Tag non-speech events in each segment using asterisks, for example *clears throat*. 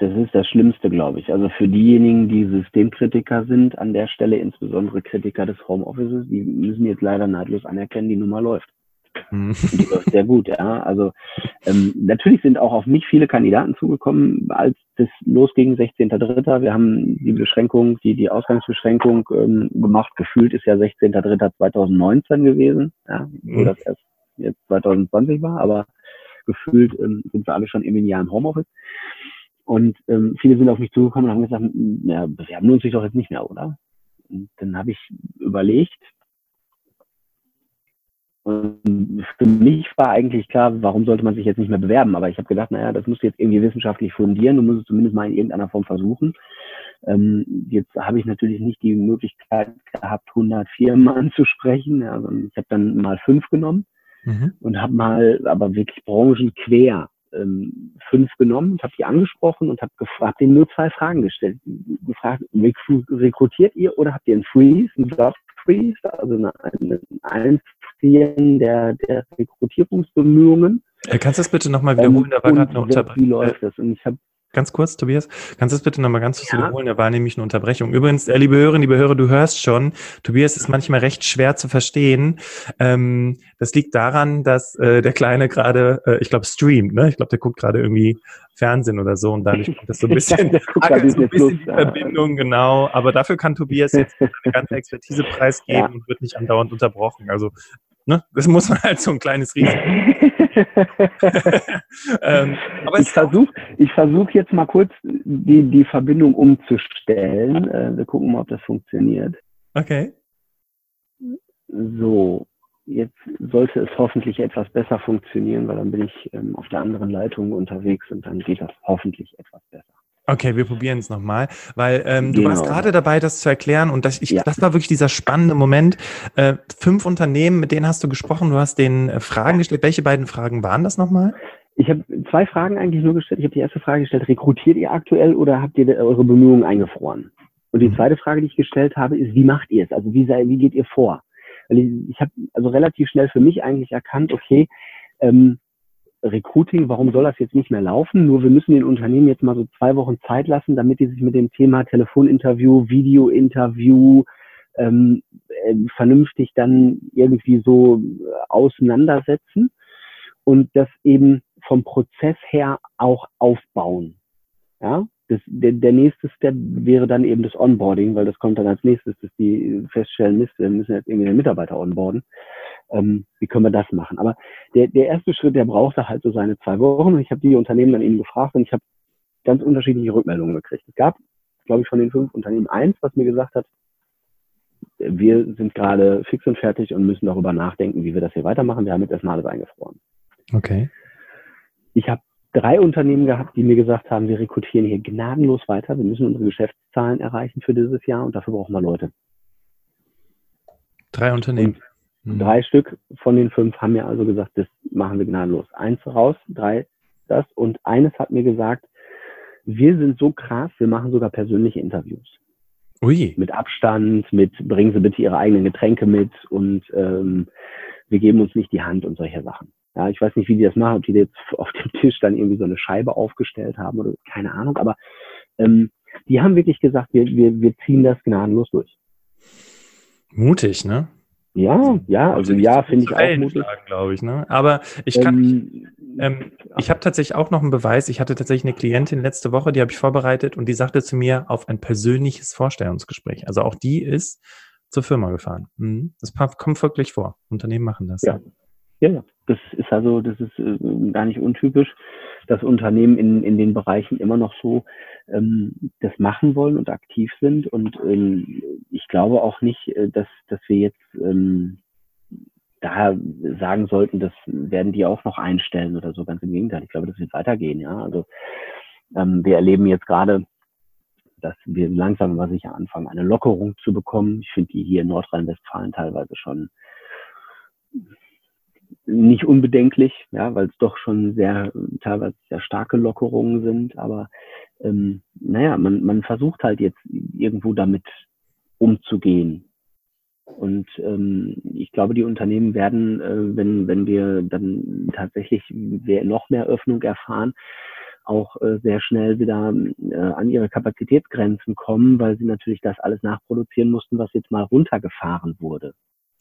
das ist das Schlimmste, glaube ich. Also für diejenigen, die Systemkritiker sind, an der Stelle insbesondere Kritiker des Homeoffices, die müssen jetzt leider neidlos anerkennen, die Nummer läuft. Mhm. Die läuft sehr gut, ja. Also ähm, natürlich sind auch auf mich viele Kandidaten zugekommen, als das losging, 16.3. Wir haben die Beschränkung, die, die Ausgangsbeschränkung ähm, gemacht. Gefühlt ist ja 16.3.2019 gewesen, ja, wo mhm. das erst jetzt 2020 war, aber gefühlt ähm, sind wir alle schon im Jahr im Homeoffice. Und ähm, viele sind auf mich zugekommen und haben gesagt, ja, bewerben lohnt sich doch jetzt nicht mehr, oder? Und dann habe ich überlegt, und für mich war eigentlich klar, warum sollte man sich jetzt nicht mehr bewerben? Aber ich habe gedacht, naja, das musst du jetzt irgendwie wissenschaftlich fundieren, du musst es zumindest mal in irgendeiner Form versuchen. Ähm, jetzt habe ich natürlich nicht die Möglichkeit gehabt, 100 Firmen anzusprechen. Ja, ich habe dann mal fünf genommen mhm. und habe mal aber wirklich branchenquer ähm, fünf genommen und habe die angesprochen und habe gefragt, denen nur zwei Fragen gestellt. Gefragt, rekrutiert ihr oder habt ihr einen Freeze, einen Job Freeze, also eine, eine Einfrieren der, der Rekrutierungsbemühungen? Kannst du das bitte nochmal wiederholen? Ähm, da war gerade eine Unterbrechung. Wie läuft das? Und ich habe Ganz kurz, Tobias, kannst du das bitte nochmal ganz kurz ja. wiederholen? Da war nämlich eine Unterbrechung. Übrigens, äh, liebe Hörerinnen, liebe Hörer, du hörst schon, Tobias ist manchmal recht schwer zu verstehen. Ähm, das liegt daran, dass äh, der Kleine gerade, äh, ich glaube, streamt, ne? Ich glaube, der guckt gerade irgendwie Fernsehen oder so und dadurch kommt das so ein *laughs* bisschen, ja, so ein bisschen die Verbindung, genau. Aber dafür kann Tobias jetzt *laughs* eine ganze Expertise preisgeben ja. und wird nicht andauernd unterbrochen. Also Ne? Das muss man halt so ein kleines Risiko. *laughs* *laughs* ähm, aber ich versuche ich versuch jetzt mal kurz die, die Verbindung umzustellen. Äh, wir gucken mal, ob das funktioniert. Okay. So, jetzt sollte es hoffentlich etwas besser funktionieren, weil dann bin ich ähm, auf der anderen Leitung unterwegs und dann geht das hoffentlich etwas besser. Okay, wir probieren es nochmal, weil ähm, genau. du warst genau. gerade dabei, das zu erklären und das, ich, ja. das war wirklich dieser spannende Moment. Äh, fünf Unternehmen, mit denen hast du gesprochen, du hast denen äh, Fragen gestellt. Welche beiden Fragen waren das nochmal? Ich habe zwei Fragen eigentlich nur gestellt. Ich habe die erste Frage gestellt, rekrutiert ihr aktuell oder habt ihr eure Bemühungen eingefroren? Und die mhm. zweite Frage, die ich gestellt habe, ist, wie macht ihr es? Also wie, sei, wie geht ihr vor? Weil ich, ich habe also relativ schnell für mich eigentlich erkannt, okay, ähm, Recruiting, warum soll das jetzt nicht mehr laufen? Nur wir müssen den Unternehmen jetzt mal so zwei Wochen Zeit lassen, damit die sich mit dem Thema Telefoninterview, Videointerview ähm, äh, vernünftig dann irgendwie so äh, auseinandersetzen und das eben vom Prozess her auch aufbauen. Ja, das, der, der nächste Step wäre dann eben das Onboarding, weil das kommt dann als nächstes, dass die feststellen, Mist, wir müssen jetzt irgendwie den Mitarbeiter onboarden ähm, wie können wir das machen? Aber der, der erste Schritt, der brauchte halt so seine zwei Wochen. Und ich habe die Unternehmen dann eben gefragt und ich habe ganz unterschiedliche Rückmeldungen gekriegt. Es gab, glaube ich, von den fünf Unternehmen eins, was mir gesagt hat, wir sind gerade fix und fertig und müssen darüber nachdenken, wie wir das hier weitermachen. Wir haben jetzt erstmal alles eingefroren. Okay. Ich habe drei Unternehmen gehabt, die mir gesagt haben, wir rekrutieren hier gnadenlos weiter. Wir müssen unsere Geschäftszahlen erreichen für dieses Jahr und dafür brauchen wir Leute. Drei Unternehmen. Mhm. Drei Stück von den fünf haben mir also gesagt, das machen wir gnadenlos. Eins raus, drei das. Und eines hat mir gesagt, wir sind so krass, wir machen sogar persönliche Interviews. Ui. Mit Abstand, mit bringen Sie bitte Ihre eigenen Getränke mit und ähm, wir geben uns nicht die Hand und solche Sachen. Ja, ich weiß nicht, wie die das machen, ob die jetzt *laughs* auf dem Tisch dann irgendwie so eine Scheibe aufgestellt haben oder keine Ahnung, aber ähm, die haben wirklich gesagt, wir, wir, wir ziehen das gnadenlos durch. Mutig, ne? Ja, ja, also ja, finde ich auch mutig. glaube ich, ne? Aber ich kann, ähm, ähm, ich habe tatsächlich auch noch einen Beweis. Ich hatte tatsächlich eine Klientin letzte Woche, die habe ich vorbereitet und die sagte zu mir auf ein persönliches Vorstellungsgespräch. Also auch die ist zur Firma gefahren. Mhm. Das kommt wirklich vor. Unternehmen machen das. Ja, ja, das ist also, das ist äh, gar nicht untypisch, dass Unternehmen in, in den Bereichen immer noch so ähm, das machen wollen und aktiv sind. Und ähm, ich glaube auch nicht, äh, dass, dass wir jetzt ähm, da sagen sollten, das werden die auch noch einstellen oder so. Ganz im Gegenteil. Ich glaube, das wird weitergehen. Ja, also ähm, wir erleben jetzt gerade, dass wir langsam aber sicher anfangen, eine Lockerung zu bekommen. Ich finde die hier in Nordrhein-Westfalen teilweise schon nicht unbedenklich, ja, weil es doch schon sehr teilweise sehr starke Lockerungen sind. Aber ähm, naja, man, man versucht halt jetzt irgendwo damit umzugehen. Und ähm, ich glaube, die Unternehmen werden, äh, wenn, wenn wir dann tatsächlich noch mehr Öffnung erfahren, auch äh, sehr schnell wieder äh, an ihre Kapazitätsgrenzen kommen, weil sie natürlich das alles nachproduzieren mussten, was jetzt mal runtergefahren wurde.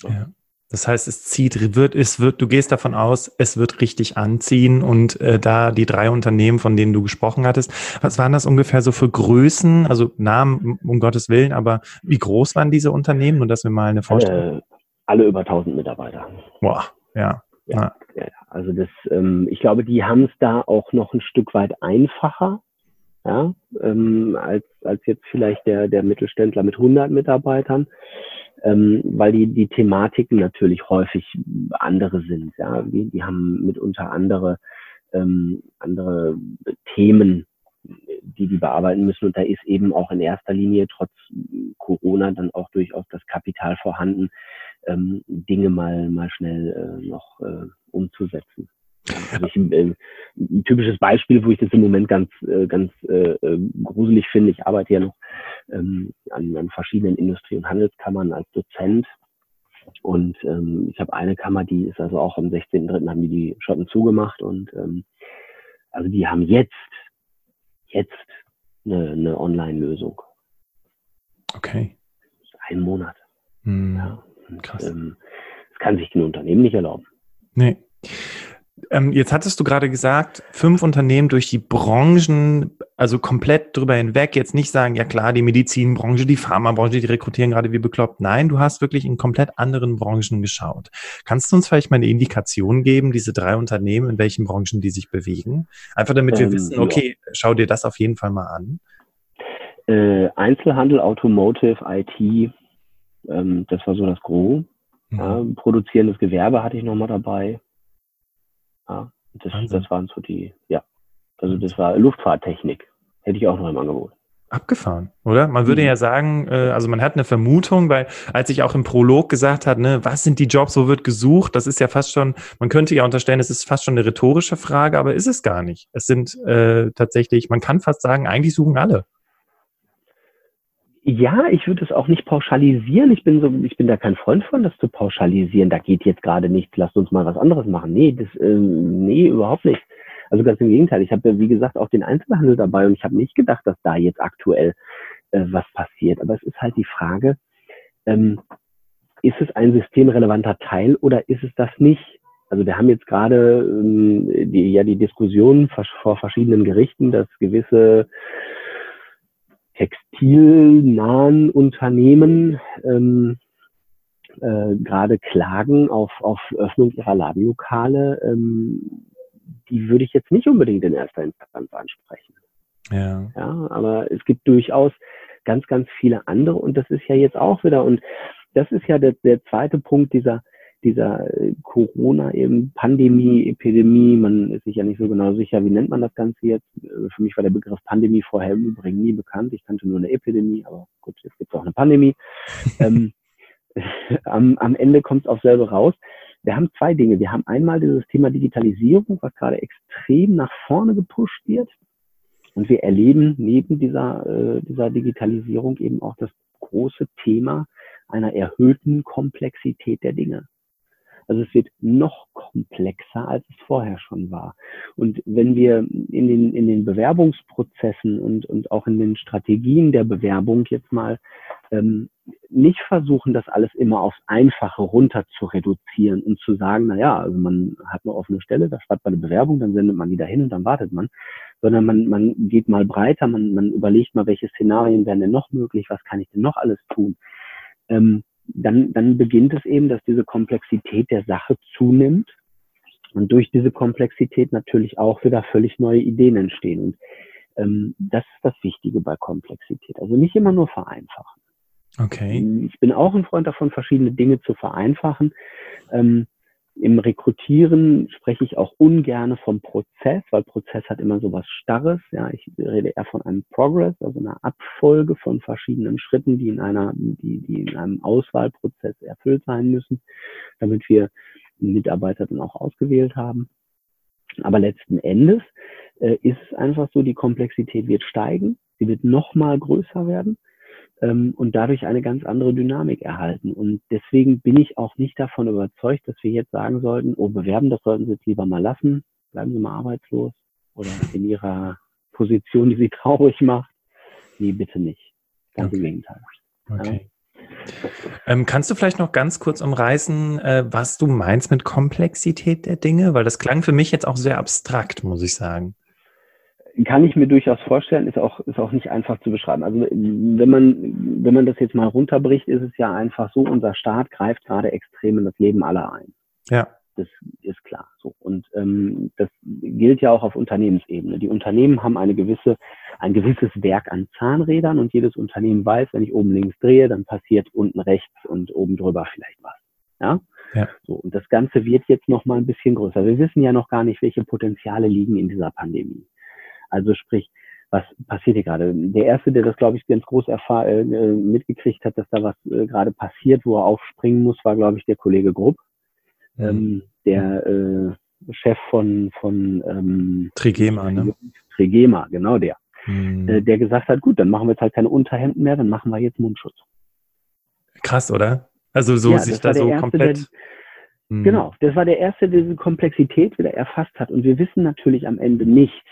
Ja. Das heißt, es zieht, wird, es wird, du gehst davon aus, es wird richtig anziehen und äh, da die drei Unternehmen, von denen du gesprochen hattest, was waren das ungefähr so für Größen, also Namen um Gottes Willen, aber wie groß waren diese Unternehmen, nur dass wir mal eine Vorstellung? Alle, alle über 1000 Mitarbeiter. Boah, ja. Ja, ja. also das, ähm, ich glaube, die haben es da auch noch ein Stück weit einfacher, ja, ähm, als als jetzt vielleicht der der Mittelständler mit 100 Mitarbeitern ähm, weil die, die Thematiken natürlich häufig andere sind. Ja, die, die haben mitunter andere, ähm, andere Themen, die die bearbeiten müssen. Und da ist eben auch in erster Linie trotz Corona dann auch durchaus das Kapital vorhanden, ähm, Dinge mal, mal schnell äh, noch äh, umzusetzen. Also ich, äh, ein typisches Beispiel, wo ich das im Moment ganz, äh, ganz äh, äh, gruselig finde. Ich arbeite ja noch ähm, an, an verschiedenen Industrie- und Handelskammern als Dozent. Und ähm, ich habe eine Kammer, die ist also auch am 16.3. haben die die Schotten zugemacht und ähm, also die haben jetzt, jetzt eine, eine Online-Lösung. Okay. Ein Monat. Hm, ja. Und, krass. Ähm, das kann sich ein Unternehmen nicht erlauben. Nee. Ähm, jetzt hattest du gerade gesagt, fünf Unternehmen durch die Branchen, also komplett drüber hinweg, jetzt nicht sagen, ja klar, die Medizinbranche, die Pharmabranche, die rekrutieren gerade wie bekloppt. Nein, du hast wirklich in komplett anderen Branchen geschaut. Kannst du uns vielleicht mal eine Indikation geben, diese drei Unternehmen, in welchen Branchen die sich bewegen? Einfach damit wir ähm, wissen, okay, ja. schau dir das auf jeden Fall mal an. Äh, Einzelhandel, Automotive, IT, ähm, das war so das Gros. Mhm. Ja, produzierendes Gewerbe hatte ich nochmal dabei. Ja, das, das waren so die, ja. Also das war Luftfahrttechnik. Hätte ich auch noch im Angebot. Abgefahren, oder? Man würde mhm. ja sagen, äh, also man hat eine Vermutung, weil als ich auch im Prolog gesagt hat, ne, was sind die Jobs, wo wird gesucht, das ist ja fast schon, man könnte ja unterstellen, es ist fast schon eine rhetorische Frage, aber ist es gar nicht. Es sind äh, tatsächlich, man kann fast sagen, eigentlich suchen alle. Ja, ich würde es auch nicht pauschalisieren. Ich bin so, ich bin da kein Freund von, das zu pauschalisieren. Da geht jetzt gerade nichts, lasst uns mal was anderes machen. Nee, das, ähm, nee, überhaupt nicht. Also ganz im Gegenteil. Ich habe ja, wie gesagt, auch den Einzelhandel dabei und ich habe nicht gedacht, dass da jetzt aktuell äh, was passiert. Aber es ist halt die Frage, ähm, ist es ein systemrelevanter Teil oder ist es das nicht? Also wir haben jetzt gerade ähm, die, ja die Diskussion vor verschiedenen Gerichten, dass gewisse textilnahen Unternehmen ähm, äh, gerade klagen auf, auf Öffnung ihrer Ladenlokale, ähm, die würde ich jetzt nicht unbedingt in erster Instanz ansprechen. Ja. ja. Aber es gibt durchaus ganz, ganz viele andere und das ist ja jetzt auch wieder, und das ist ja der, der zweite Punkt dieser, dieser äh, Corona eben Pandemie, Epidemie, man ist sich ja nicht so genau sicher, wie nennt man das Ganze jetzt. Äh, für mich war der Begriff Pandemie vorher im Übrigen nie bekannt. Ich kannte nur eine Epidemie, aber gut, jetzt gibt es auch eine Pandemie. *laughs* ähm, *laughs* am, am Ende kommt es auf selber raus. Wir haben zwei Dinge. Wir haben einmal dieses Thema Digitalisierung, was gerade extrem nach vorne gepusht wird. Und wir erleben neben dieser, äh, dieser Digitalisierung eben auch das große Thema einer erhöhten Komplexität der Dinge. Also es wird noch komplexer, als es vorher schon war. Und wenn wir in den, in den Bewerbungsprozessen und, und auch in den Strategien der Bewerbung jetzt mal ähm, nicht versuchen, das alles immer aufs Einfache runter zu reduzieren und zu sagen, na ja, also man hat eine offene Stelle, da schreibt man eine Bewerbung, dann sendet man die dahin und dann wartet man, sondern man, man geht mal breiter, man, man überlegt mal, welche Szenarien wären denn noch möglich, was kann ich denn noch alles tun. Ähm, dann, dann beginnt es eben, dass diese Komplexität der Sache zunimmt und durch diese Komplexität natürlich auch wieder völlig neue Ideen entstehen. Und ähm, das ist das Wichtige bei Komplexität. Also nicht immer nur vereinfachen. Okay. Ich bin auch ein Freund davon, verschiedene Dinge zu vereinfachen. Ähm, im Rekrutieren spreche ich auch ungerne vom Prozess, weil Prozess hat immer so was Starres. Ja, ich rede eher von einem Progress, also einer Abfolge von verschiedenen Schritten, die in einer, die, die in einem Auswahlprozess erfüllt sein müssen, damit wir Mitarbeiter dann auch ausgewählt haben. Aber letzten Endes äh, ist es einfach so, die Komplexität wird steigen, sie wird noch mal größer werden ähm, und dadurch eine ganz andere Dynamik erhalten. Und deswegen bin ich auch nicht davon überzeugt, dass wir jetzt sagen sollten, oh, bewerben, das sollten Sie jetzt lieber mal lassen, bleiben Sie mal arbeitslos. oder in ihrer Position, die sie traurig macht. Nee, bitte nicht. Ganz okay. im Gegenteil. Okay. Ähm, kannst du vielleicht noch ganz kurz umreißen, äh, was du meinst mit Komplexität der Dinge? Weil das klang für mich jetzt auch sehr abstrakt, muss ich sagen. Kann ich mir durchaus vorstellen, ist auch, ist auch nicht einfach zu beschreiben. Also wenn man, wenn man das jetzt mal runterbricht, ist es ja einfach so, unser Staat greift gerade extrem in das Leben aller ein. Ja. Das ist klar. So. Und ähm, das gilt ja auch auf Unternehmensebene. Die Unternehmen haben eine gewisse, ein gewisses Werk an Zahnrädern und jedes Unternehmen weiß, wenn ich oben links drehe, dann passiert unten rechts und oben drüber vielleicht was. Ja. Ja. So, und das Ganze wird jetzt noch mal ein bisschen größer. Wir wissen ja noch gar nicht, welche Potenziale liegen in dieser Pandemie. Also sprich, was passiert hier gerade? Der erste, der das, glaube ich, ganz groß erfahr äh, mitgekriegt hat, dass da was äh, gerade passiert, wo er aufspringen muss, war, glaube ich, der Kollege Grupp ähm, der äh, Chef von, von ähm, Trigema, ne? Trigema, genau der. Mhm. Äh, der gesagt hat, gut, dann machen wir jetzt halt keine Unterhemden mehr, dann machen wir jetzt Mundschutz. Krass, oder? Also so ja, sich da so erste, komplett. Der, mhm. Genau, das war der erste, der diese Komplexität wieder erfasst hat. Und wir wissen natürlich am Ende nicht,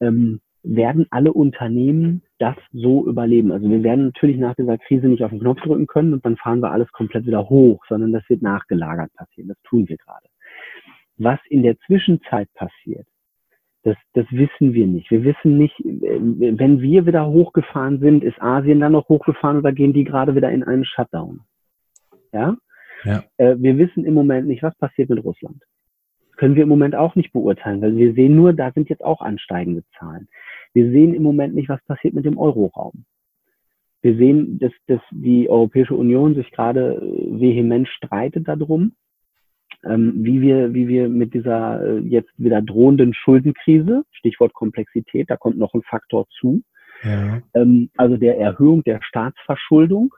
ähm, werden alle Unternehmen das so überleben. Also wir werden natürlich nach dieser Krise nicht auf den Knopf drücken können und dann fahren wir alles komplett wieder hoch, sondern das wird nachgelagert passieren. Das tun wir gerade. Was in der Zwischenzeit passiert, das, das wissen wir nicht. Wir wissen nicht, wenn wir wieder hochgefahren sind, ist Asien dann noch hochgefahren oder gehen die gerade wieder in einen Shutdown? Ja? ja. Äh, wir wissen im Moment nicht, was passiert mit Russland können wir im Moment auch nicht beurteilen, weil wir sehen nur, da sind jetzt auch ansteigende Zahlen. Wir sehen im Moment nicht, was passiert mit dem Euroraum. Wir sehen, dass, dass die Europäische Union sich gerade äh, vehement streitet darum, ähm, wie wir, wie wir mit dieser äh, jetzt wieder drohenden Schuldenkrise, Stichwort Komplexität, da kommt noch ein Faktor zu, ja. ähm, also der Erhöhung der Staatsverschuldung,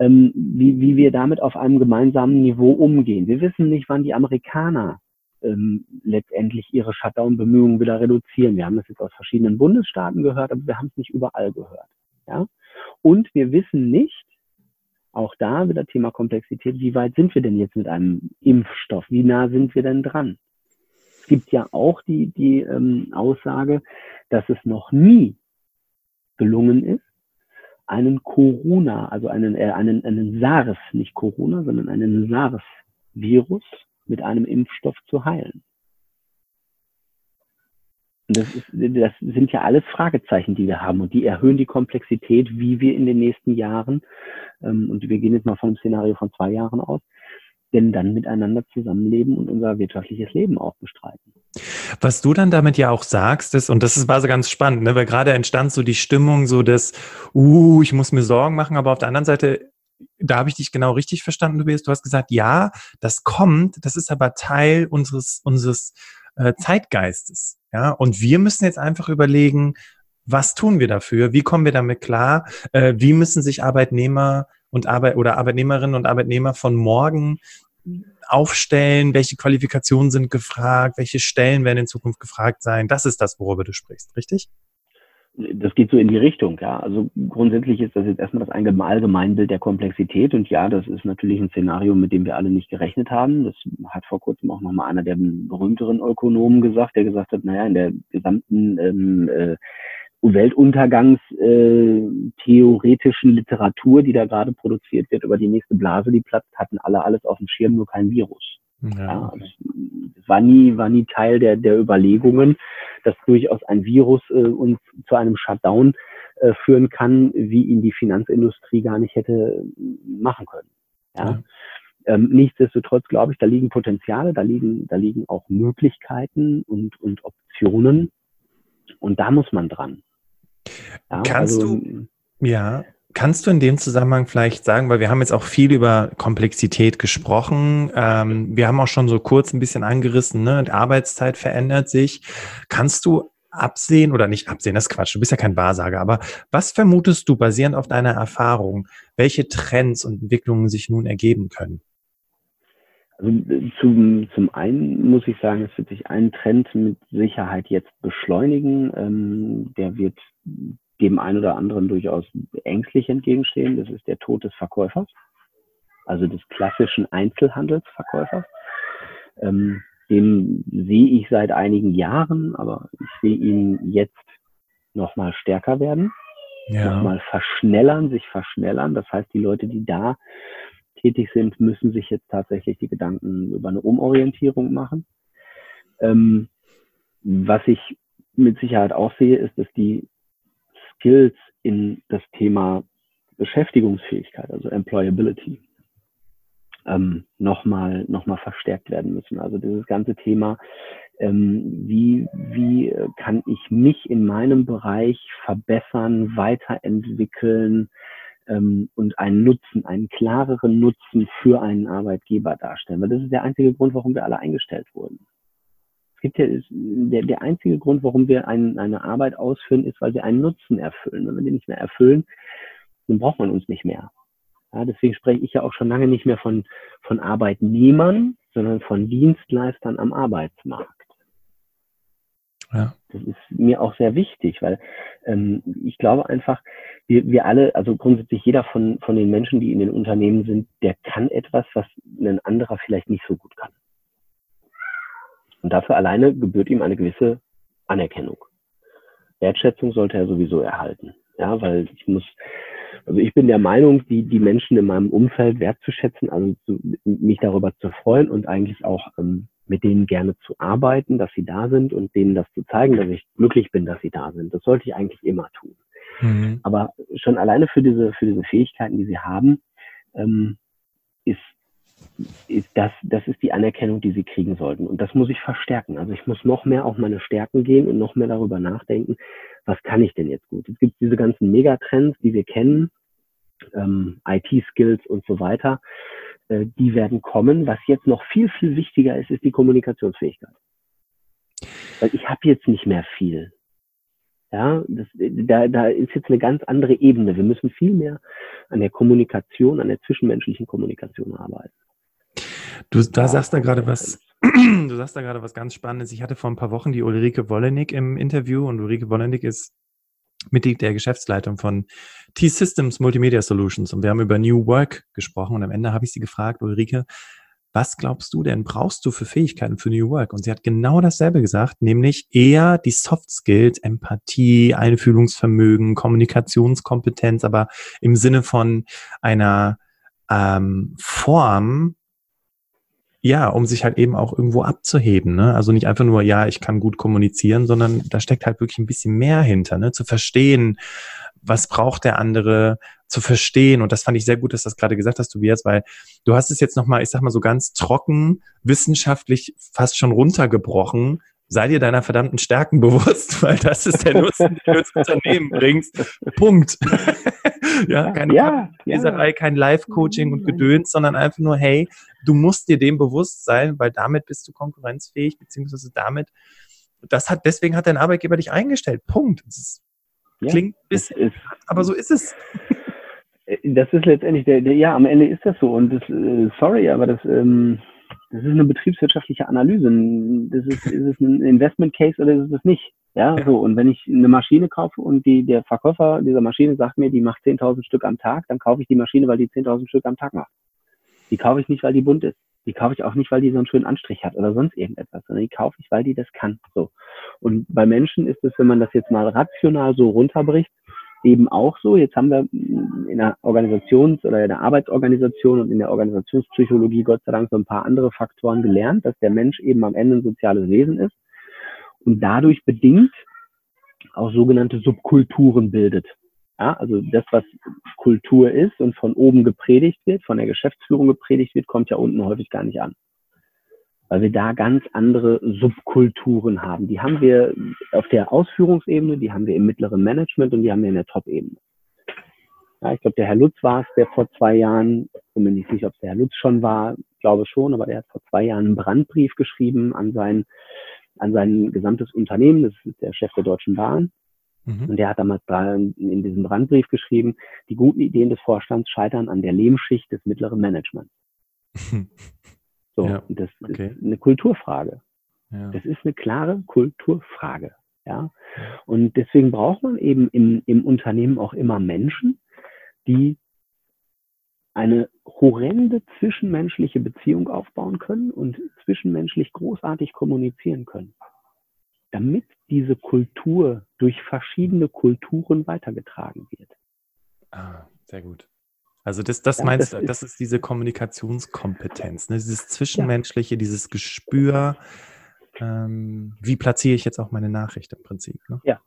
ähm, wie, wie wir damit auf einem gemeinsamen Niveau umgehen. Wir wissen nicht, wann die Amerikaner ähm, letztendlich ihre Shutdown-Bemühungen wieder reduzieren. Wir haben das jetzt aus verschiedenen Bundesstaaten gehört, aber wir haben es nicht überall gehört. Ja? Und wir wissen nicht, auch da wieder Thema Komplexität, wie weit sind wir denn jetzt mit einem Impfstoff? Wie nah sind wir denn dran? Es gibt ja auch die, die ähm, Aussage, dass es noch nie gelungen ist, einen Corona, also einen, äh, einen, einen SARS, nicht Corona, sondern einen SARS-Virus mit einem Impfstoff zu heilen. Das, ist, das sind ja alles Fragezeichen, die wir haben und die erhöhen die Komplexität, wie wir in den nächsten Jahren, ähm, und wir gehen jetzt mal vom Szenario von zwei Jahren aus, denn dann miteinander zusammenleben und unser wirtschaftliches Leben auch bestreiten. Was du dann damit ja auch sagst, ist, und das ist, war so ganz spannend, ne, weil gerade entstand so die Stimmung, so dass, uh, ich muss mir Sorgen machen, aber auf der anderen Seite da habe ich dich genau richtig verstanden, Tobias. Du hast gesagt, ja, das kommt, das ist aber Teil unseres, unseres äh, Zeitgeistes. Ja, und wir müssen jetzt einfach überlegen, was tun wir dafür? Wie kommen wir damit klar? Äh, wie müssen sich Arbeitnehmer und Arbeit oder Arbeitnehmerinnen und Arbeitnehmer von morgen aufstellen? Welche Qualifikationen sind gefragt? Welche Stellen werden in Zukunft gefragt sein? Das ist das, worüber du sprichst, richtig? Das geht so in die Richtung, ja. Also grundsätzlich ist das jetzt erstmal das Allgemeinbild der Komplexität und ja, das ist natürlich ein Szenario, mit dem wir alle nicht gerechnet haben. Das hat vor kurzem auch nochmal einer der berühmteren Ökonomen gesagt, der gesagt hat, naja, in der gesamten ähm, äh, Weltuntergangstheoretischen äh, Literatur, die da gerade produziert wird über die nächste Blase, die platzt, hatten alle alles auf dem Schirm, nur kein Virus. Ja, das, das war nie, war nie Teil der, der Überlegungen dass durchaus ein Virus äh, uns zu einem Shutdown äh, führen kann, wie ihn die Finanzindustrie gar nicht hätte machen können. Ja. ja. Ähm, nichtsdestotrotz glaube ich, da liegen Potenziale, da liegen, da liegen auch Möglichkeiten und, und Optionen. Und da muss man dran. Ja, Kannst also, du, ja, Kannst du in dem Zusammenhang vielleicht sagen, weil wir haben jetzt auch viel über Komplexität gesprochen, ähm, wir haben auch schon so kurz ein bisschen angerissen, ne? die Arbeitszeit verändert sich. Kannst du absehen oder nicht absehen, das ist Quatsch, du bist ja kein Wahrsager, aber was vermutest du basierend auf deiner Erfahrung, welche Trends und Entwicklungen sich nun ergeben können? Also zum, zum einen muss ich sagen, es wird sich ein Trend mit Sicherheit jetzt beschleunigen. Ähm, der wird dem einen oder anderen durchaus ängstlich entgegenstehen. Das ist der Tod des Verkäufers, also des klassischen Einzelhandelsverkäufers. Ähm, den sehe ich seit einigen Jahren, aber ich sehe ihn jetzt nochmal stärker werden, ja. nochmal verschnellern, sich verschnellern. Das heißt, die Leute, die da tätig sind, müssen sich jetzt tatsächlich die Gedanken über eine Umorientierung machen. Ähm, was ich mit Sicherheit auch sehe, ist, dass die Skills in das Thema Beschäftigungsfähigkeit, also Employability, ähm, nochmal noch mal verstärkt werden müssen. Also dieses ganze Thema, ähm, wie, wie kann ich mich in meinem Bereich verbessern, weiterentwickeln ähm, und einen Nutzen, einen klareren Nutzen für einen Arbeitgeber darstellen. Weil das ist der einzige Grund, warum wir alle eingestellt wurden. Gibt ja der, der einzige Grund, warum wir ein, eine Arbeit ausführen, ist, weil wir einen Nutzen erfüllen. Wenn wir den nicht mehr erfüllen, dann braucht man uns nicht mehr. Ja, deswegen spreche ich ja auch schon lange nicht mehr von, von Arbeitnehmern, sondern von Dienstleistern am Arbeitsmarkt. Ja. Das ist mir auch sehr wichtig, weil ähm, ich glaube einfach, wir, wir alle, also grundsätzlich jeder von, von den Menschen, die in den Unternehmen sind, der kann etwas, was ein anderer vielleicht nicht so gut kann. Und dafür alleine gebührt ihm eine gewisse Anerkennung. Wertschätzung sollte er sowieso erhalten. Ja, weil ich muss, also ich bin der Meinung, die, die Menschen in meinem Umfeld wertzuschätzen, also zu, mich darüber zu freuen und eigentlich auch ähm, mit denen gerne zu arbeiten, dass sie da sind und denen das zu zeigen, dass ich glücklich bin, dass sie da sind. Das sollte ich eigentlich immer tun. Mhm. Aber schon alleine für diese, für diese Fähigkeiten, die sie haben, ähm, ist, ist das, das ist die Anerkennung, die sie kriegen sollten. Und das muss ich verstärken. Also ich muss noch mehr auf meine Stärken gehen und noch mehr darüber nachdenken, was kann ich denn jetzt gut? Es gibt diese ganzen Megatrends, die wir kennen, ähm, IT-Skills und so weiter, äh, die werden kommen. Was jetzt noch viel, viel wichtiger ist, ist die Kommunikationsfähigkeit. Weil ich habe jetzt nicht mehr viel. Ja, das, da, da ist jetzt eine ganz andere Ebene. Wir müssen viel mehr an der Kommunikation, an der zwischenmenschlichen Kommunikation arbeiten. Du da sagst da gerade was, *clears throat* du sagst da gerade was ganz Spannendes. Ich hatte vor ein paar Wochen die Ulrike Wollenig im Interview und Ulrike Wollenig ist Mitglied der Geschäftsleitung von T-Systems Multimedia Solutions und wir haben über New Work gesprochen und am Ende habe ich sie gefragt, Ulrike, was glaubst du denn, brauchst du für Fähigkeiten für New Work? Und sie hat genau dasselbe gesagt, nämlich eher die Soft Skills, Empathie, Einfühlungsvermögen, Kommunikationskompetenz, aber im Sinne von einer ähm, Form, ja, um sich halt eben auch irgendwo abzuheben. Ne? Also nicht einfach nur, ja, ich kann gut kommunizieren, sondern da steckt halt wirklich ein bisschen mehr hinter, ne? zu verstehen, was braucht der andere, zu verstehen. Und das fand ich sehr gut, dass du das gerade gesagt hast, Tobias, weil du hast es jetzt nochmal, ich sag mal so ganz trocken, wissenschaftlich fast schon runtergebrochen, sei dir deiner verdammten Stärken *laughs* bewusst, weil das ist der Nutzen, den du ins Unternehmen bringst. Punkt. *laughs* ja, keine ja, Leserei, ja. kein Live-Coaching und Gedöns, sondern einfach nur, hey, du musst dir dem bewusst sein, weil damit bist du konkurrenzfähig, beziehungsweise damit, das hat, deswegen hat dein Arbeitgeber dich eingestellt. Punkt. Das ja, klingt bisschen, aber so ist es. Das ist letztendlich der, der, ja, am Ende ist das so. Und das, äh, sorry, aber das, ähm, das ist eine betriebswirtschaftliche Analyse. Das ist, ist es ein Investment Case oder ist es nicht? Ja, so. Und wenn ich eine Maschine kaufe und die, der Verkäufer dieser Maschine sagt mir, die macht 10.000 Stück am Tag, dann kaufe ich die Maschine, weil die 10.000 Stück am Tag macht. Die kaufe ich nicht, weil die bunt ist. Die kaufe ich auch nicht, weil die so einen schönen Anstrich hat oder sonst irgendetwas, sondern die kaufe ich, weil die das kann. So. Und bei Menschen ist es, wenn man das jetzt mal rational so runterbricht, eben auch so. Jetzt haben wir in der Organisations- oder in der Arbeitsorganisation und in der Organisationspsychologie Gott sei Dank so ein paar andere Faktoren gelernt, dass der Mensch eben am Ende ein soziales Wesen ist und dadurch bedingt auch sogenannte Subkulturen bildet. Ja, also das, was Kultur ist und von oben gepredigt wird, von der Geschäftsführung gepredigt wird, kommt ja unten häufig gar nicht an weil wir da ganz andere Subkulturen haben. Die haben wir auf der Ausführungsebene, die haben wir im mittleren Management und die haben wir in der Top-Ebene. Ja, ich glaube, der Herr Lutz war es, der vor zwei Jahren, mir nicht ob es der Herr Lutz schon war, glaube schon, aber der hat vor zwei Jahren einen Brandbrief geschrieben an sein, an sein gesamtes Unternehmen. Das ist der Chef der Deutschen Bahn. Mhm. Und der hat damals in diesem Brandbrief geschrieben, die guten Ideen des Vorstands scheitern an der Lehmschicht des mittleren Managements. *laughs* So, ja, das okay. ist eine Kulturfrage. Ja. Das ist eine klare Kulturfrage. Ja. Und deswegen braucht man eben im, im Unternehmen auch immer Menschen, die eine horrende zwischenmenschliche Beziehung aufbauen können und zwischenmenschlich großartig kommunizieren können, damit diese Kultur durch verschiedene Kulturen weitergetragen wird. Ah, sehr gut. Also das, das ja, meinst du, das ist diese Kommunikationskompetenz, ne? dieses Zwischenmenschliche, ja. dieses Gespür, ähm, wie platziere ich jetzt auch meine Nachricht im Prinzip. Ne? Ja,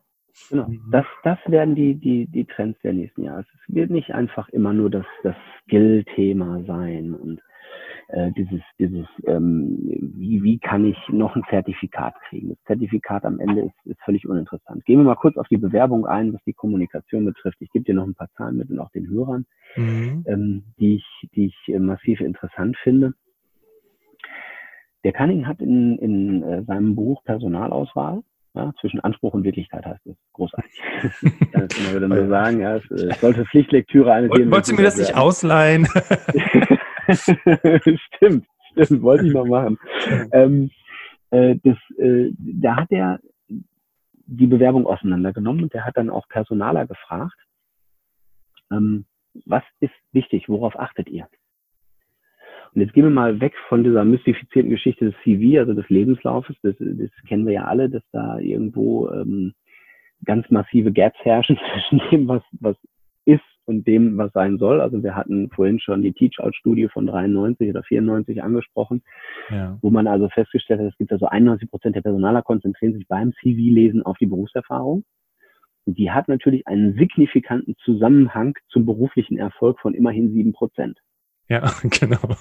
genau. Mhm. Das, das werden die, die, die Trends der nächsten Jahre. Es wird nicht einfach immer nur das, das Skill-Thema sein und äh, dieses, dieses ähm, wie, wie kann ich noch ein Zertifikat kriegen? Das Zertifikat am Ende ist, ist völlig uninteressant. Gehen wir mal kurz auf die Bewerbung ein, was die Kommunikation betrifft. Ich gebe dir noch ein paar Zahlen mit und auch den Hörern, mhm. ähm, die ich, die ich äh, massiv interessant finde. Der Cunning hat in, in äh, seinem Buch Personalauswahl ja, zwischen Anspruch und Wirklichkeit heißt es. Großartig. ich *laughs* kann immer wieder nur sagen, ja, es, es sollte Pflichtlektüre eines Wolltest du mir das nicht ausleihen? *laughs* *laughs* stimmt, stimmt, wollte ich noch machen. Ähm, äh, das, äh, da hat er die Bewerbung auseinandergenommen und der hat dann auch Personaler gefragt, ähm, was ist wichtig, worauf achtet ihr? Und jetzt gehen wir mal weg von dieser mystifizierten Geschichte des CV, also des Lebenslaufes. Das, das kennen wir ja alle, dass da irgendwo ähm, ganz massive Gaps herrschen *laughs* zwischen dem, was, was ist und dem, was sein soll. Also wir hatten vorhin schon die Teach-Out-Studie von 93 oder 94 angesprochen, ja. wo man also festgestellt hat, es gibt also 91 Prozent der Personaler konzentrieren sich beim CV-Lesen auf die Berufserfahrung. Und die hat natürlich einen signifikanten Zusammenhang zum beruflichen Erfolg von immerhin sieben Prozent. Ja, *laughs* genau.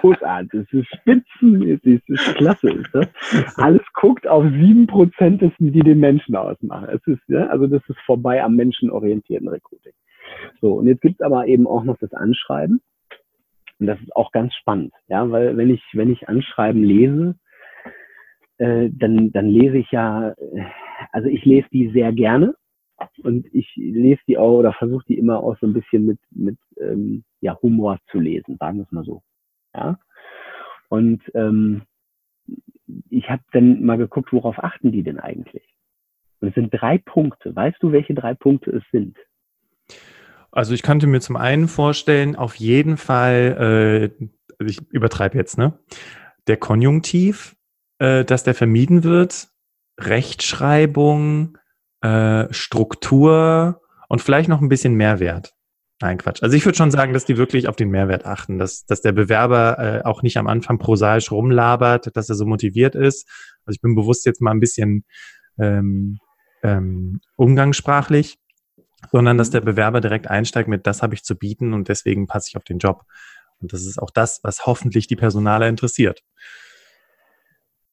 Großartig, das ist Spitzen, das ist klasse. Ist das? Alles guckt auf sieben Prozent, die den Menschen ausmachen. Es ist, ja, also das ist vorbei am menschenorientierten Recruiting. So, und jetzt gibt's aber eben auch noch das Anschreiben. Und das ist auch ganz spannend, ja, weil wenn ich, wenn ich Anschreiben lese, äh, dann, dann lese ich ja, äh, also ich lese die sehr gerne und ich lese die auch oder versuche die immer auch so ein bisschen mit, mit ähm, ja, Humor zu lesen, sagen wir es mal so. Ja. Und ähm, ich habe dann mal geguckt, worauf achten die denn eigentlich? Und es sind drei Punkte. Weißt du, welche drei Punkte es sind? Also ich könnte mir zum einen vorstellen, auf jeden Fall, äh, also ich übertreibe jetzt, ne? Der Konjunktiv, äh, dass der vermieden wird, Rechtschreibung, äh, Struktur und vielleicht noch ein bisschen Mehrwert. Nein, Quatsch. Also ich würde schon sagen, dass die wirklich auf den Mehrwert achten, dass, dass der Bewerber äh, auch nicht am Anfang prosaisch rumlabert, dass er so motiviert ist. Also ich bin bewusst jetzt mal ein bisschen ähm, ähm, umgangssprachlich sondern dass der Bewerber direkt einsteigt mit, das habe ich zu bieten und deswegen passe ich auf den Job. Und das ist auch das, was hoffentlich die Personaler interessiert.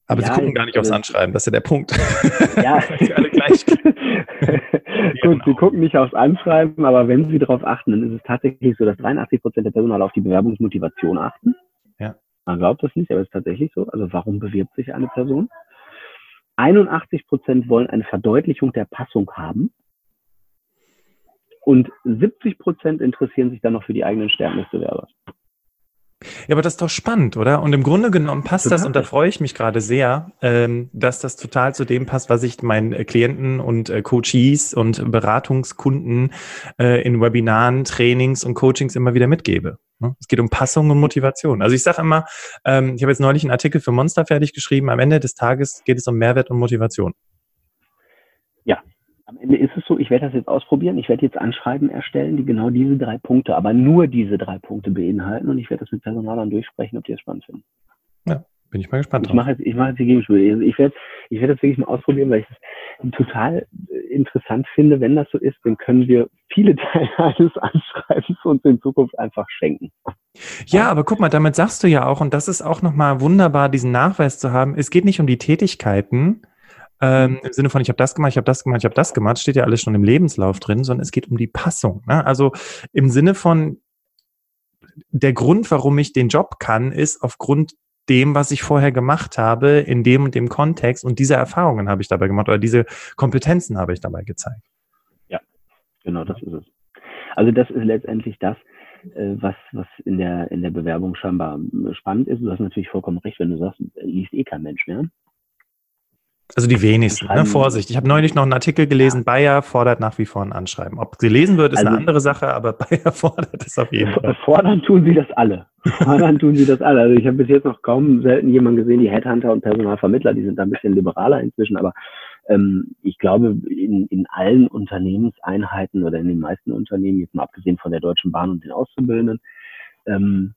Aber ja, sie gucken gar nicht aufs Anschreiben, das ist ja der Punkt. Ja. *laughs* sie alle gleich. *laughs* Gut, sie gucken nicht aufs Anschreiben, aber wenn sie darauf achten, dann ist es tatsächlich so, dass 83 Prozent der Personaler auf die Bewerbungsmotivation achten. Ja. Man glaubt das nicht, aber es ist tatsächlich so. Also warum bewirbt sich eine Person? 81 Prozent wollen eine Verdeutlichung der Passung haben. Und 70 Prozent interessieren sich dann noch für die eigenen Stärken des Bewerbers. Ja, aber das ist doch spannend, oder? Und im Grunde genommen passt total. das, und da freue ich mich gerade sehr, ähm, dass das total zu dem passt, was ich meinen äh, Klienten und äh, Coaches und Beratungskunden äh, in Webinaren, Trainings und Coachings immer wieder mitgebe. Ne? Es geht um Passung und Motivation. Also ich sage immer, ähm, ich habe jetzt neulich einen Artikel für Monster fertig geschrieben, am Ende des Tages geht es um Mehrwert und Motivation. Ja, am Ende ist es so, ich werde das jetzt ausprobieren. Ich werde jetzt Anschreiben erstellen, die genau diese drei Punkte, aber nur diese drei Punkte beinhalten und ich werde das mit Personalern durchsprechen, ob die es spannend finden. Ja, bin ich mal gespannt. Ich mache jetzt, ich mache jetzt die Gegenspiele. Also ich werde, ich werde das wirklich mal ausprobieren, weil ich es total äh, interessant finde. Wenn das so ist, dann können wir viele *laughs* Teile eines Anschreibens uns in Zukunft einfach schenken. Ja, aber guck mal, damit sagst du ja auch, und das ist auch nochmal wunderbar, diesen Nachweis zu haben. Es geht nicht um die Tätigkeiten, ähm, Im Sinne von, ich habe das gemacht, ich habe das gemacht, ich habe das gemacht, steht ja alles schon im Lebenslauf drin, sondern es geht um die Passung. Ne? Also im Sinne von, der Grund, warum ich den Job kann, ist aufgrund dem, was ich vorher gemacht habe, in dem und dem Kontext und diese Erfahrungen habe ich dabei gemacht oder diese Kompetenzen habe ich dabei gezeigt. Ja, genau, das ist es. Also das ist letztendlich das, äh, was, was in der, in der Bewerbung scheinbar spannend ist. Du hast natürlich vollkommen recht, wenn du sagst, liest eh kein Mensch mehr. Also die wenigsten, ne? Vorsicht. Ich habe neulich noch einen Artikel gelesen, ja. Bayer fordert nach wie vor ein Anschreiben. Ob gelesen wird, ist also, eine andere Sache, aber *laughs* Bayer fordert es auf jeden Fall. Fordern tun sie das alle. Fordern tun sie das alle. Also ich habe bis jetzt noch kaum selten jemanden gesehen, die Headhunter und Personalvermittler, die sind da ein bisschen liberaler inzwischen, aber ähm, ich glaube, in, in allen Unternehmenseinheiten oder in den meisten Unternehmen, jetzt mal abgesehen von der Deutschen Bahn und den Auszubildenden, ähm,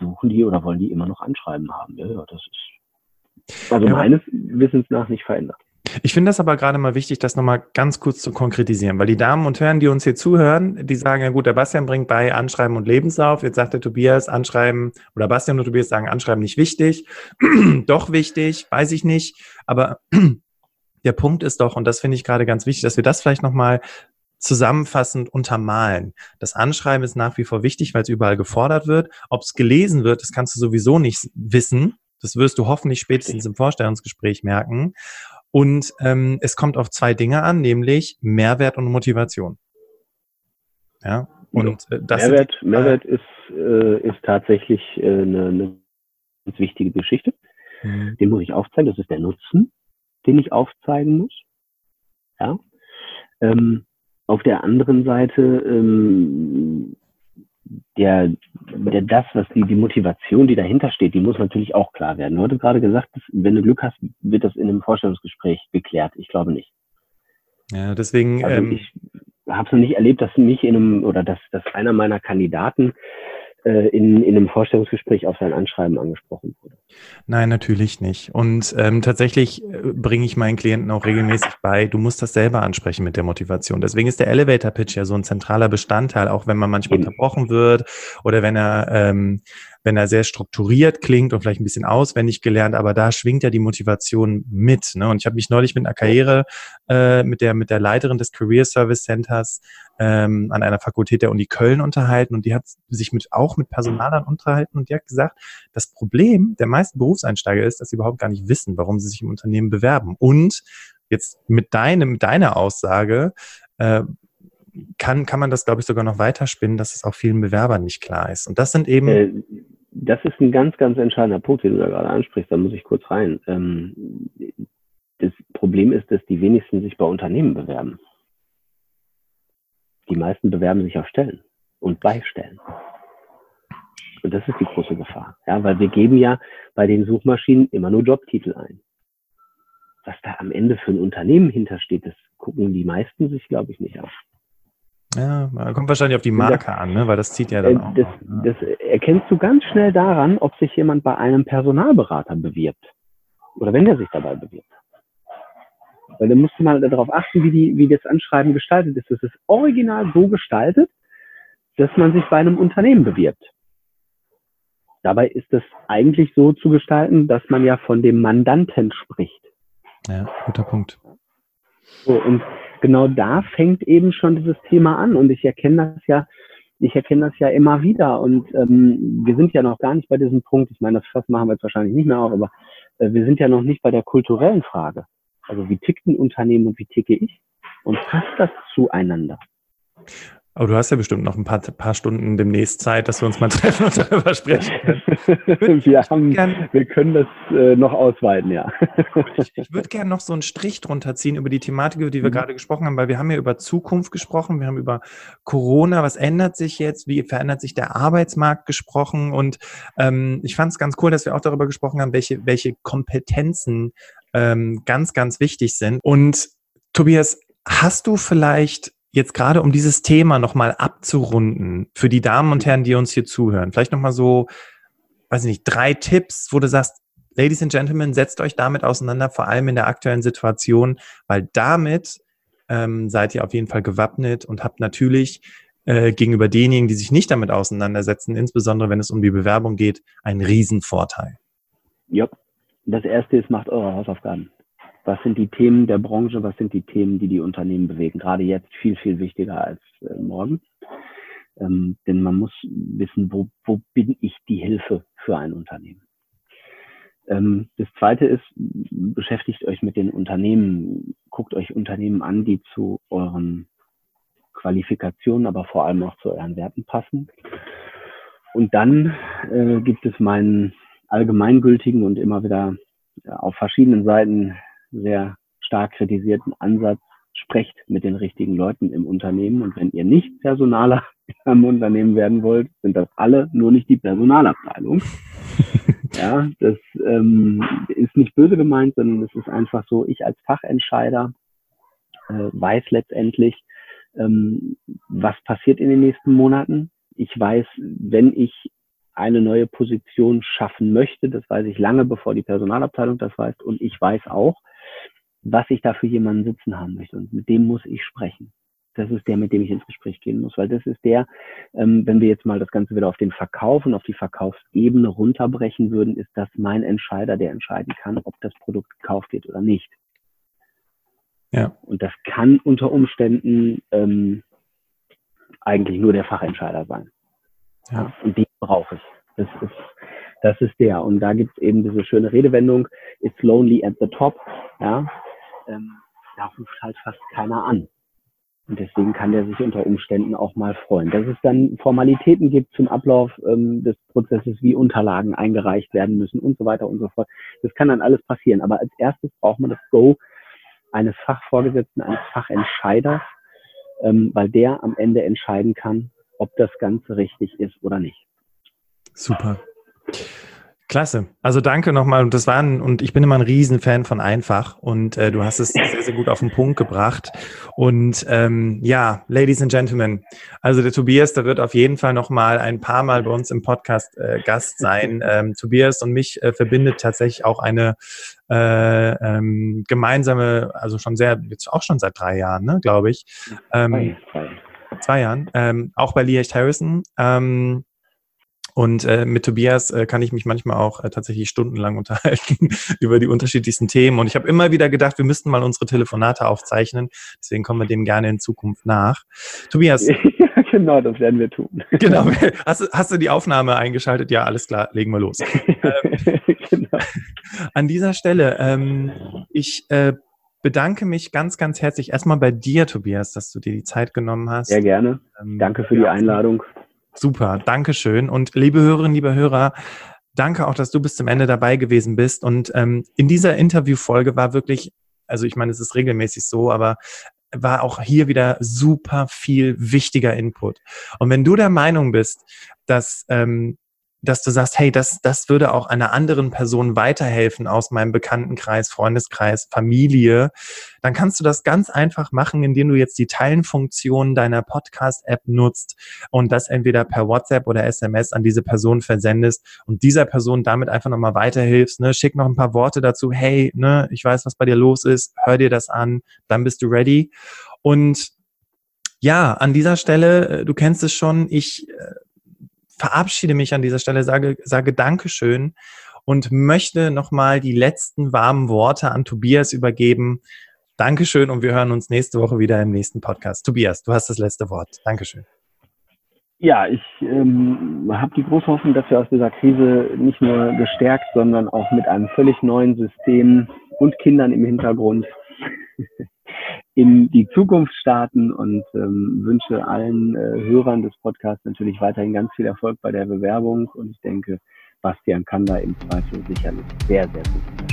suchen die oder wollen die immer noch Anschreiben haben. Ja, ja das ist also ja. meines Wissens nach nicht verändert. Ich finde das aber gerade mal wichtig, das nochmal ganz kurz zu konkretisieren, weil die Damen und Herren, die uns hier zuhören, die sagen, ja gut, der Bastian bringt bei Anschreiben und Lebenslauf. Jetzt sagt der Tobias, Anschreiben oder Bastian und Tobias sagen, Anschreiben nicht wichtig. *clears throat* Doch wichtig, weiß ich nicht. Aber *clears throat* der Punkt ist doch, und das finde ich gerade ganz wichtig, dass wir das vielleicht nochmal zusammenfassend untermalen. Das Anschreiben ist nach wie vor wichtig, weil es überall gefordert wird. Ob es gelesen wird, das kannst du sowieso nicht wissen. Das wirst du hoffentlich spätestens im Vorstellungsgespräch merken. Und ähm, es kommt auf zwei Dinge an, nämlich Mehrwert und Motivation. Ja. Und äh, das Mehrwert, sind, Mehrwert ist, äh, ist tatsächlich äh, eine, eine ganz wichtige Geschichte. Mhm. Den muss ich aufzeigen. Das ist der Nutzen den ich aufzeigen muss. Ja. Ähm, auf der anderen Seite ähm, der, der das, was die, die Motivation, die dahinter steht, die muss natürlich auch klar werden. Du hast gerade gesagt, dass, wenn du Glück hast, wird das in einem Vorstellungsgespräch geklärt. Ich glaube nicht. Ja, deswegen. Also ähm, ich habe es noch nicht erlebt, dass mich in einem oder dass, dass einer meiner Kandidaten in, in einem Vorstellungsgespräch auf sein Anschreiben angesprochen wurde. Nein, natürlich nicht. Und ähm, tatsächlich äh, bringe ich meinen Klienten auch regelmäßig bei, du musst das selber ansprechen mit der Motivation. Deswegen ist der Elevator Pitch ja so ein zentraler Bestandteil, auch wenn man manchmal unterbrochen wird oder wenn er ähm, wenn er sehr strukturiert klingt und vielleicht ein bisschen auswendig gelernt, aber da schwingt ja die Motivation mit. Ne? Und ich habe mich neulich mit einer Karriere, äh, mit der mit der Leiterin des Career Service Centers ähm, an einer Fakultät der Uni Köln unterhalten und die hat sich mit auch mit Personalern unterhalten und die hat gesagt, das Problem der meisten Berufseinsteiger ist, dass sie überhaupt gar nicht wissen, warum sie sich im Unternehmen bewerben. Und jetzt mit deinem, mit deiner Aussage, äh, kann, kann man das, glaube ich, sogar noch weiterspinnen, dass es auch vielen Bewerbern nicht klar ist. Und das sind eben. Äh, das ist ein ganz, ganz entscheidender Punkt, den du da gerade ansprichst. Da muss ich kurz rein. Ähm, das Problem ist, dass die wenigsten sich bei Unternehmen bewerben. Die meisten bewerben sich auf Stellen und bei Stellen. Und das ist die große Gefahr. Ja, weil wir geben ja bei den Suchmaschinen immer nur Jobtitel ein. Was da am Ende für ein Unternehmen hintersteht, das gucken die meisten sich, glaube ich, nicht auf. Ja, kommt wahrscheinlich auf die Marke das, an, ne? weil das zieht ja dann äh, auch. Das, auf, ne? das erkennst du ganz schnell daran, ob sich jemand bei einem Personalberater bewirbt. Oder wenn der sich dabei bewirbt. Weil dann musst du mal darauf achten, wie, die, wie das Anschreiben gestaltet ist. Das ist original so gestaltet, dass man sich bei einem Unternehmen bewirbt. Dabei ist es eigentlich so zu gestalten, dass man ja von dem Mandanten spricht. Ja, guter Punkt. So, und genau da fängt eben schon dieses Thema an. Und ich erkenne das ja, ich erkenne das ja immer wieder. Und ähm, wir sind ja noch gar nicht bei diesem Punkt. Ich meine, das machen wir jetzt wahrscheinlich nicht mehr auf, aber äh, wir sind ja noch nicht bei der kulturellen Frage. Also wie tickt ein Unternehmen und wie ticke ich? Und passt das zueinander? Aber du hast ja bestimmt noch ein paar, paar Stunden demnächst Zeit, dass wir uns mal *laughs* treffen und darüber sprechen *laughs* wir, haben, gern, wir können das äh, noch ausweiten, ja. ich, ich würde gerne noch so einen Strich drunter ziehen über die Thematik, über die wir mhm. gerade gesprochen haben, weil wir haben ja über Zukunft gesprochen, wir haben über Corona, was ändert sich jetzt, wie verändert sich der Arbeitsmarkt gesprochen und ähm, ich fand es ganz cool, dass wir auch darüber gesprochen haben, welche, welche Kompetenzen ähm, ganz, ganz wichtig sind. Und Tobias, hast du vielleicht jetzt gerade um dieses Thema nochmal abzurunden für die Damen und Herren, die uns hier zuhören, vielleicht nochmal so, weiß ich nicht, drei Tipps, wo du sagst, Ladies and Gentlemen, setzt euch damit auseinander, vor allem in der aktuellen Situation, weil damit ähm, seid ihr auf jeden Fall gewappnet und habt natürlich äh, gegenüber denjenigen, die sich nicht damit auseinandersetzen, insbesondere wenn es um die Bewerbung geht, einen Riesenvorteil. Ja, das erste ist, macht eure Hausaufgaben was sind die Themen der Branche, was sind die Themen, die die Unternehmen bewegen. Gerade jetzt viel, viel wichtiger als äh, morgen. Ähm, denn man muss wissen, wo, wo bin ich die Hilfe für ein Unternehmen. Ähm, das zweite ist, beschäftigt euch mit den Unternehmen, guckt euch Unternehmen an, die zu euren Qualifikationen, aber vor allem auch zu euren Werten passen. Und dann äh, gibt es meinen allgemeingültigen und immer wieder auf verschiedenen Seiten sehr stark kritisierten Ansatz, sprecht mit den richtigen Leuten im Unternehmen. Und wenn ihr nicht Personaler *laughs* im Unternehmen werden wollt, sind das alle, nur nicht die Personalabteilung. *laughs* ja, das ähm, ist nicht böse gemeint, sondern es ist einfach so, ich als Fachentscheider äh, weiß letztendlich, ähm, was passiert in den nächsten Monaten. Ich weiß, wenn ich eine neue Position schaffen möchte, das weiß ich lange bevor die Personalabteilung das weiß und ich weiß auch, was ich da für jemanden sitzen haben möchte und mit dem muss ich sprechen. Das ist der, mit dem ich ins Gespräch gehen muss, weil das ist der, ähm, wenn wir jetzt mal das Ganze wieder auf den Verkauf und auf die Verkaufsebene runterbrechen würden, ist das mein Entscheider, der entscheiden kann, ob das Produkt gekauft wird oder nicht. Ja. Und das kann unter Umständen ähm, eigentlich nur der Fachentscheider sein. Ja. Und den brauche ich. Das ist, das ist der. Und da gibt es eben diese schöne Redewendung, it's lonely at the top. Ja. Ähm, da ruft halt fast keiner an. Und deswegen kann der sich unter Umständen auch mal freuen. Dass es dann Formalitäten gibt zum Ablauf ähm, des Prozesses, wie Unterlagen eingereicht werden müssen und so weiter und so fort. Das kann dann alles passieren. Aber als erstes braucht man das Go eines Fachvorgesetzten, eines Fachentscheiders, ähm, weil der am Ende entscheiden kann, ob das Ganze richtig ist oder nicht. Super. Klasse. Also danke nochmal. Und das waren, und ich bin immer ein Riesenfan von einfach und äh, du hast es *laughs* sehr, sehr gut auf den Punkt gebracht. Und ähm, ja, Ladies and Gentlemen, also der Tobias, der wird auf jeden Fall nochmal ein paar Mal bei uns im Podcast äh, Gast sein. *laughs* Ähm, Tobias und mich äh, verbindet tatsächlich auch eine äh, ähm, gemeinsame, also schon sehr, jetzt auch schon seit drei Jahren, ne, glaube ich. Ähm, zwei, zwei Jahren. Ähm, auch bei Lee Harrison. Ähm, und äh, mit Tobias äh, kann ich mich manchmal auch äh, tatsächlich stundenlang *laughs* unterhalten über die unterschiedlichsten Themen. Und ich habe immer wieder gedacht, wir müssten mal unsere Telefonate aufzeichnen. Deswegen kommen wir dem gerne in Zukunft nach. Tobias. *laughs* Ja, genau, das werden wir tun. *laughs* Genau. Hast, hast du die Aufnahme eingeschaltet? Ja, alles klar, legen wir los. ähm, genau. An dieser Stelle, ähm, ich äh, bedanke mich ganz, ganz herzlich erstmal bei dir, Tobias, dass du dir die Zeit genommen hast. Sehr gerne. Ähm, Danke für die Einladung. Super, Dankeschön. Und liebe Hörerinnen, liebe Hörer, danke auch, dass du bis zum Ende dabei gewesen bist. Und ähm, in dieser Interviewfolge war wirklich, also ich meine, es ist regelmäßig so, aber war auch hier wieder super viel wichtiger Input. Und wenn du der Meinung bist, dass ähm, dass du sagst, hey, das, das würde auch einer anderen Person weiterhelfen aus meinem Bekanntenkreis, Freundeskreis, Familie, dann kannst du das ganz einfach machen, indem du jetzt die Teilenfunktion deiner Podcast-App nutzt und das entweder per WhatsApp oder SMS an diese Person versendest und dieser Person damit einfach nochmal weiterhilfst. Ne? Schick noch ein paar Worte dazu, hey, ne, ich weiß, was bei dir los ist, hör dir das an, dann bist du ready. Und ja, an dieser Stelle, äh, du kennst es schon, ich äh, verabschiede mich an dieser Stelle, sage, sage Dankeschön und möchte nochmal die letzten warmen Worte an Tobias übergeben. Dankeschön und wir hören uns nächste Woche wieder im nächsten Podcast. Tobias, du hast das letzte Wort. Dankeschön. Ja, ich ähm, habe die große Hoffnung, dass wir aus dieser Krise nicht nur gestärkt, sondern auch mit einem völlig neuen System und Kindern im Hintergrund in die Zukunft starten und ähm, wünsche allen äh, Hörern des Podcasts natürlich weiterhin ganz viel Erfolg bei der Bewerbung und ich denke, Bastian kann da im Zweifel sicherlich sehr, sehr gut